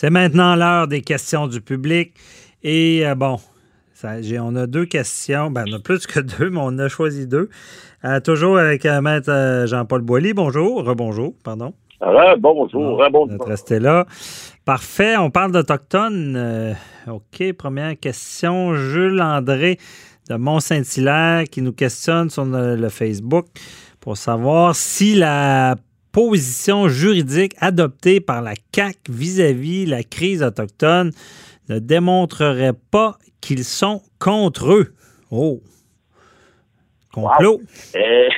C'est maintenant l'heure des questions du public. Et euh, bon, on a deux questions. Ben, on a plus que deux, mais on a choisi deux. Euh, toujours avec euh, Maître Jean-Paul Boilly. Bonjour. Rebonjour, pardon. bonjour. Rebonjour. Restez là. Parfait. On parle d'Autochtones. OK. Première question. Jules André de Mont-Saint-Hilaire qui nous questionne sur le Facebook pour savoir si la position juridique adoptée par la CAC vis-à-vis la crise autochtone ne démontrerait pas qu'ils sont contre eux. Oh! Complot. Euh,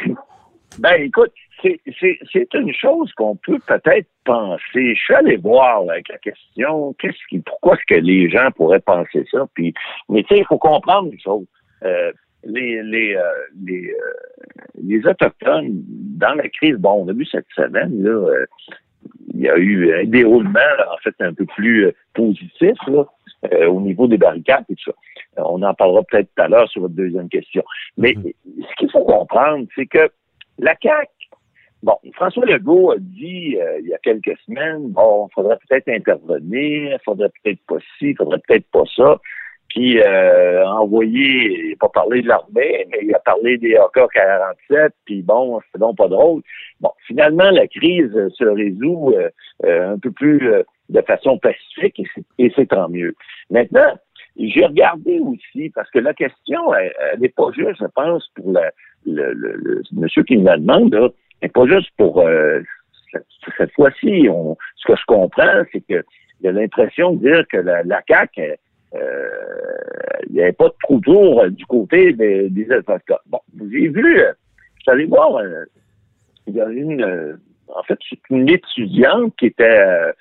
ben, écoute, c'est une chose qu'on peut peut-être penser. Je suis allé voir avec la question, qu'est-ce qui, pourquoi est-ce que les gens pourraient penser ça? Puis, mais tu sais, il faut comprendre une chose. Euh, les, les, euh, les, euh, les Autochtones, dans la crise, bon, on a vu cette semaine, là, euh, il y a eu un déroulement, en fait, un peu plus positif, là, au niveau des barricades et tout ça. On en parlera peut-être tout à l'heure sur votre deuxième question. Mais mm-hmm. ce qu'il faut comprendre, c'est que la CAQ, bon, François Legault a dit il y a quelques semaines, bon, il faudrait peut-être intervenir, il faudrait peut-être pas ci, il faudrait peut-être pas ça qui euh, envoyé, il n'a pas parlé de l'armée, mais il a parlé des AK-47, puis bon, c'est donc pas drôle. Bon, finalement, la crise se résout euh, euh, un peu plus de façon pacifique, et c'est tant mieux. Maintenant, j'ai regardé aussi, parce que la question, elle n'est pas juste, je pense, pour le, le, monsieur qui me la demande, elle n'est pas juste pour cette, fois-ci. Ce que je comprends, c'est que a l'impression de dire que la, la CAQ, euh, il n'y avait pas de trou tour du côté des, des Autochtones. Bon, j'ai vu, euh, je suis allé voir, euh, il y a une, en fait, c'est une étudiante qui était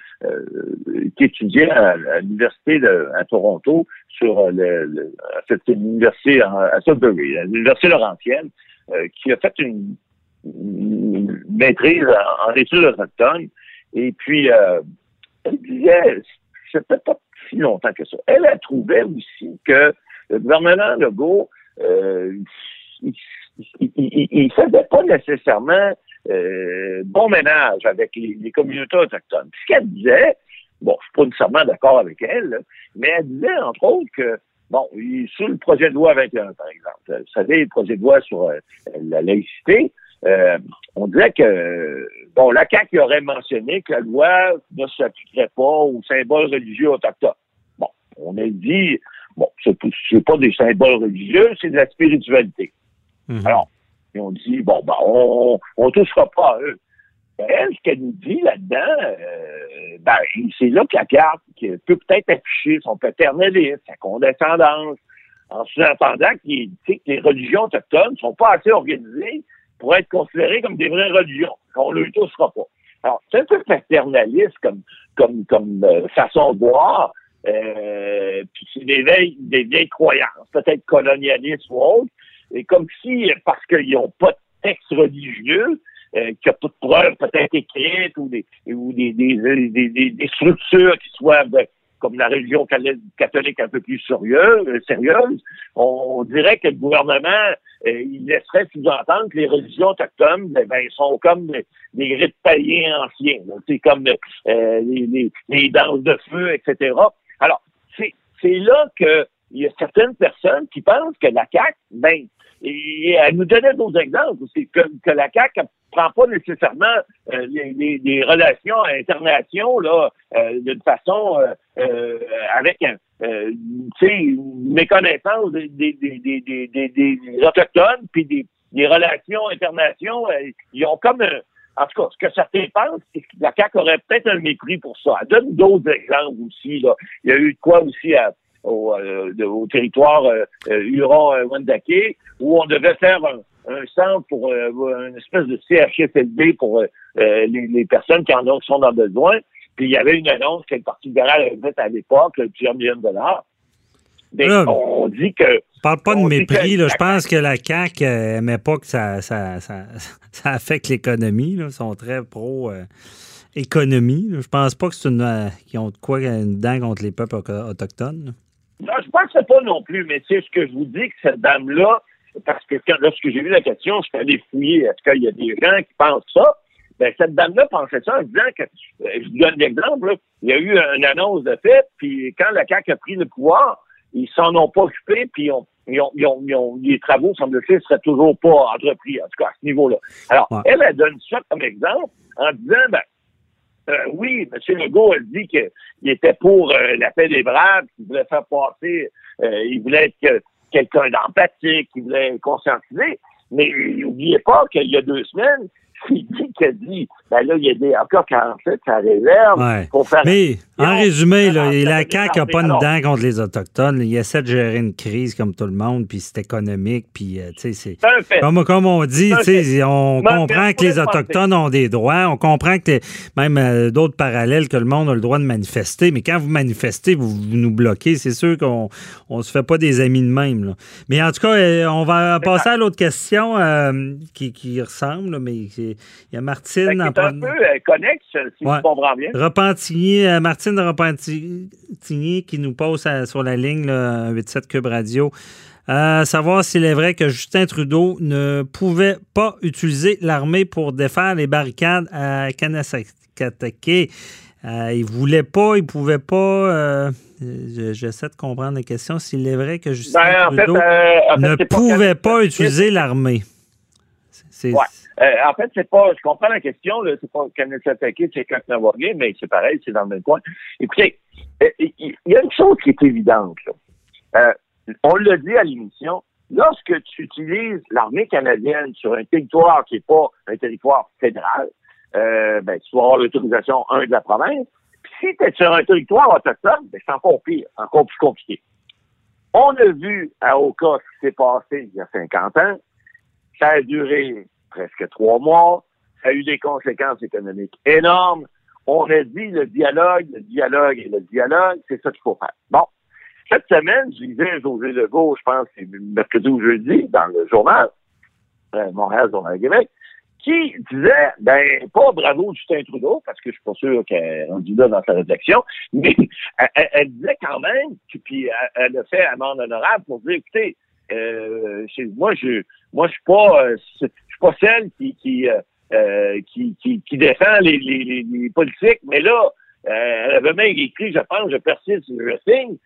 qui étudiait à, l'université à Toronto sur le, le cette université à Sudbury, l'université Laurentienne, qui a fait une, maîtrise en, études autochtones. Et puis, elle disait, c'était pas longtemps que ça. Elle a trouvé aussi que le gouvernement Legault, euh, il, il, faisait pas nécessairement euh, bon ménage avec les, communautés autochtones. ce qu'elle disait, bon, je suis pas nécessairement d'accord avec elle, mais elle disait, entre autres, que Bon, sur le projet de loi 21, par exemple, vous savez, le projet de loi sur euh, la laïcité, euh, on dirait que, bon, la CAQ aurait mentionné que la loi ne s'appliquerait pas aux symboles religieux autochtones on a dit, bon, c'est pas des symboles religieux, c'est de la spiritualité. Mhm. Alors, on dit, bon, ben, on, on touchera pas à eux. Elle, ce qu'elle nous dit là-dedans, euh, ben, c'est là que la carte qui peut peut-être afficher son paternalisme, sa condescendance, en sous-entendant que les religions autochtones sont pas assez organisées pour être considérées comme des vraies religions. On ne les touchera pas. Alors, c'est un peu paternaliste comme, comme, comme euh, façon de voir, euh, puis c'est des vieilles, des vieilles croyances, peut-être colonialistes ou autres. Et comme si, parce qu'ils n'ont pas de texte religieux, euh, qu'il a pas de preuves peut-être écrites ou des ou des, des, des, structures qui soient comme la religion catholique un peu plus sérieuse, euh, sérieuse on, dirait que le gouvernement euh, il laisserait sous-entendre que les religions autochtones ben, ben sont comme des, des rites païens anciens. C'est comme euh, les, les, les danses de feu, etc. C'est, là que il y a certaines personnes qui pensent que la CAQ, ben, et elle nous donnait d'autres exemples, c'est que, la CAQ prend pas nécessairement euh, les, relations internationales là euh, d'une façon euh, euh avec un une méconnaissance des, des, autochtones puis des, relations internationales. ils ont comme en tout cas, ce que certains pensent, c'est que la CAQ aurait peut-être un mépris pour ça. Elle donne d'autres exemples aussi. Là. Il y a eu de quoi aussi au, euh, au, territoire euh, euh Huron-Wendake, où on devait faire un, centre pour une espèce de CHFLB pour les, les, personnes qui en ont, qui sont dans besoin. Puis il y avait une annonce que le Parti libéral avait faite à l'époque, plusieurs millions de dollars. Mais on dit que parle pas de mépris. Là. Je pense que la CAQ n'aimait pas que ça, ça, ça, ça affecte l'économie. Ils sont très pro-économie. je pense pas que c'est une. Euh, qu'ils ont de quoi une dent contre les peuples autochtones. Non, je pense pas non plus, mais c'est ce que je vous dis que cette dame-là, parce que lorsque j'ai vu la question, je suis allé fouiller. Est-ce qu'il y a des gens qui pensent ça? Ben, cette dame-là pensait ça en disant que, euh, je vous donne l'exemple, il y a eu une annonce de fait, puis quand le CAC a pris le pouvoir, ils s'en ont pas occupé, puis ils ont, les travaux, semble-t-il, seraient toujours pas entrepris, en tout cas à ce niveau-là. Alors, elle, elle donne ça comme exemple en disant, ben, euh, oui, M. Legault a dit qu'il était pour euh, la paix des braves, qu'il voulait faire passer, euh, il voulait être quelqu'un d'empathique, qu'il voulait conscientiser, mais n'oubliez pas qu'il y a deux semaines, il dit qu'il a dit, ben là, il y a des, encore 47 ça réserve pour faire... Mais, en résumé, là, la CAQ n'a pas une dent contre les Autochtones. Il essaie de gérer une crise comme tout le monde, puis c'est économique, puis, euh, c'est... Comme, comme on dit, on comprend que les Autochtones ont des droits, on comprend que même euh, d'autres parallèles que le monde a le droit de manifester, mais quand vous manifestez, vous, nous bloquez, c'est sûr qu'on on se fait pas des amis de même, là. Mais en tout cas, euh, on va passer à l'autre question qui, qui ressemble, mais il y a Martine. C'est un peu euh, connexe, si je comprends bien. Repentigny, euh, Martine Repentigny qui nous pose sur la ligne 87 Cube Radio. À savoir s'il est vrai que Justin Trudeau ne pouvait pas utiliser l'armée pour défaire les barricades à Kanasakatake. Euh, il voulait pas, il pouvait pas. J'essaie de comprendre la question. S'il est vrai que Justin ben, Trudeau ne pouvait pas, utiliser l'armée. C'est euh, en fait, c'est pas, je comprends la question, c'est pas Kenneth attaqué, c'est Kaknawagé, mais c'est pareil, c'est dans le même coin. Écoutez, euh, il y a une chose qui est évidente, euh, on l'a dit à l'émission, lorsque tu utilises l'armée canadienne sur un territoire qui n'est pas un territoire fédéral, ben, tu vas avoir l'autorisation, un, de la province. Si tu es sur un territoire autochtone, ben, c'est encore pire, encore plus compliqué. On a vu à Oka ce qui s'est passé il y a 50 ans. Ça a duré presque trois mois. Ça a eu des conséquences économiques énormes. On a dit le dialogue, le dialogue et le dialogue, c'est ça qu'il faut faire. Bon. Cette semaine, je lisais José Legault, je pense, c'est mercredi ou jeudi, dans le journal, euh, Montréal, Journal Québec, qui disait, ben, pas bravo Justin Trudeau, parce que je suis pas sûr qu'elle est rendue là dans sa réflexion, mais elle, disait quand même, puis elle, a fait amende honorable pour dire, écoutez, euh, moi, je, moi, je suis pas, euh, pas celle qui qui, euh, euh, qui, qui, qui, défend les, les, les, politiques, mais là, euh, elle avait même écrit, je pense, je persiste, je signe.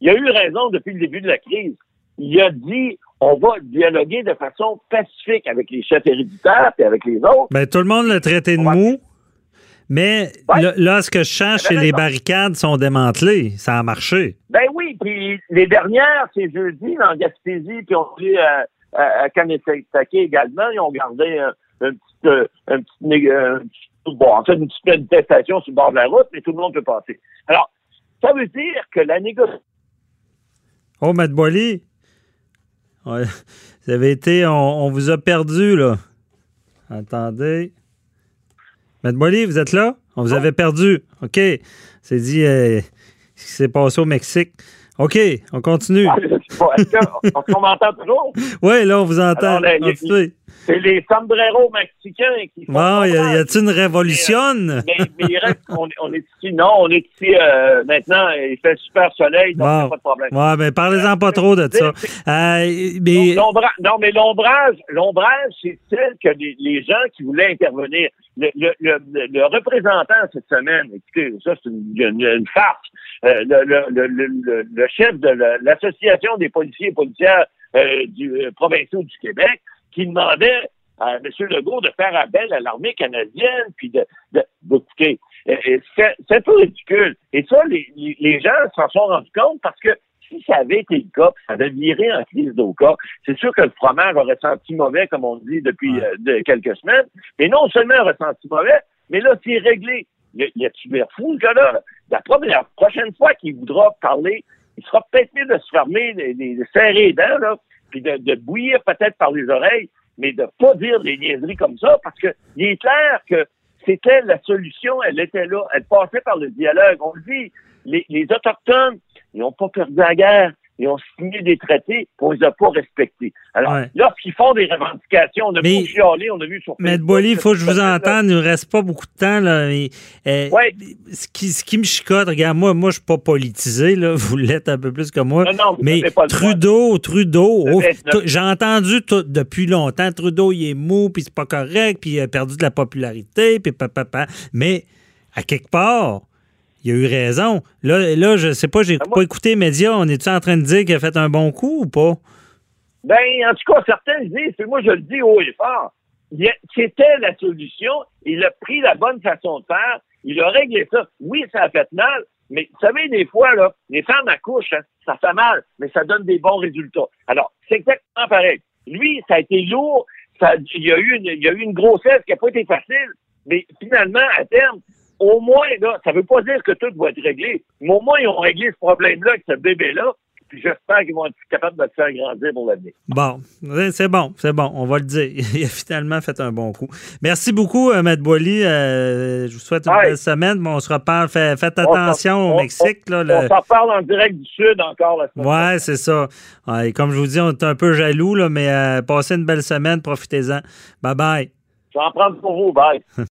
Il a eu raison depuis le début de la crise. Il a dit on va dialoguer de façon pacifique avec les chefs héréditaires et avec les autres. Ben, tout le monde l'a traité de mou. Mais là, ce que je change, c'est les barricades sont démantelées. Ça a marché. Ben oui, puis les dernières, c'est jeudi, en Gaspésie, puis on dit à, Kanesatake également, ils ont gardé un, un petit, euh, un petit, un petit bon, en fait, une petite manifestation sur le bord de la route, mais tout le monde peut passer. Alors, ça veut dire que la négociation. Oh, Matt Boily, ouais, vous avez été, on, vous a perdu, là. Attendez. Matt Boily, vous êtes là? On vous avait perdu. OK. C'est dit euh, ce qui s'est passé au Mexique. OK, on continue. Est-ce qu'on m'entend toujours? Oui, là, on vous entend. C'est les sombreros mexicains qui font. Y a-t-il une révolution? Mais, mais, il reste, on, on, est ici, non, on est ici euh, maintenant, il fait super soleil, donc il n'y a pas de problème. Oui, mais parlez-en pas trop de ça. Euh, mais... Non, mais l'ombrage, l'ombrage, c'est celle que les, les, gens qui voulaient intervenir. Le, le, le, le représentant cette semaine, écoutez, ça, c'est une, une, farce. Euh, le, le, le, chef de l'Association des policiers et policières euh, du, euh, provinciaux du Québec qui demandait à M. Legault de faire appel à l'armée canadienne, puis de, d'écouter. C'est, c'est un peu ridicule. Et ça, les, les gens s'en sont rendus compte parce que si ça avait été le cas, ça avait viré en crise d'Oka, c'est sûr que le fromage aurait senti mauvais, comme on dit depuis quelques semaines. Mais non seulement aurait senti mauvais, mais là, c'est réglé. Il y a-tu l'air fou, le gars-là? La, prochaine fois qu'il voudra parler, il sera peut-être mieux de se fermer, de, serrer les dents, là, puis de, bouillir peut-être par les oreilles, mais de pas dire des niaiseries comme ça, parce que il est clair que c'était la solution, elle était là, elle passait par le dialogue. On le dit, les, Autochtones, ils n'ont pas perdu la guerre, ils ont signé des traités qu'on les a pas respectés. Alors, lorsqu'ils font des revendications, on a vu chialer, on a vu sur Mais Boily, il faut que je vous entende, il ne reste pas beaucoup de temps. Là, euh, ce, qui, ce qui me chicote, regarde, moi, moi je suis pas politisé, là, vous l'êtes un peu plus que moi. Non, non, mais Trudeau, Trudeau, oh, j'ai entendu depuis longtemps, Trudeau, il est mou, puis c'est pas correct, puis il a perdu de la popularité, puis papa, mais à quelque part, il a eu raison. Là, là je sais pas, j'ai ah, pas écouté les médias. On est-tu en train de dire qu'il a fait un bon coup ou pas? Ben, en tout cas, certains disent, moi je le dis haut et fort, c'était la solution. Il a pris la bonne façon de faire. Il a réglé ça. Oui, ça a fait mal, mais vous savez, des fois, là, les femmes accouchent, hein, ça fait mal, mais ça donne des bons résultats. Alors, c'est exactement pareil. Lui, ça a été lourd. Ça, il, y a eu une, il y a eu une grossesse qui n'a pas été facile, mais finalement, à terme, au moins, là, ça veut pas dire que tout va être réglé, mais au moins, ils ont réglé ce problème-là avec ce bébé-là. Puis j'espère qu'ils vont être capables de le faire grandir pour l'avenir. Bon, c'est bon, c'est bon, on va le dire. Il a finalement fait un bon coup. Merci beaucoup, euh, Matt Boily. Euh, je vous souhaite une belle semaine. Bon, on se reparle. faites attention au Mexique. Là, On s'en parle en direct du Sud encore la semaine. Oui, c'est ça. comme je vous dis, on est un peu jaloux, là, mais euh, passez une belle semaine. Profitez-en. Bye-bye. Je vais en prendre pour vous. Bye.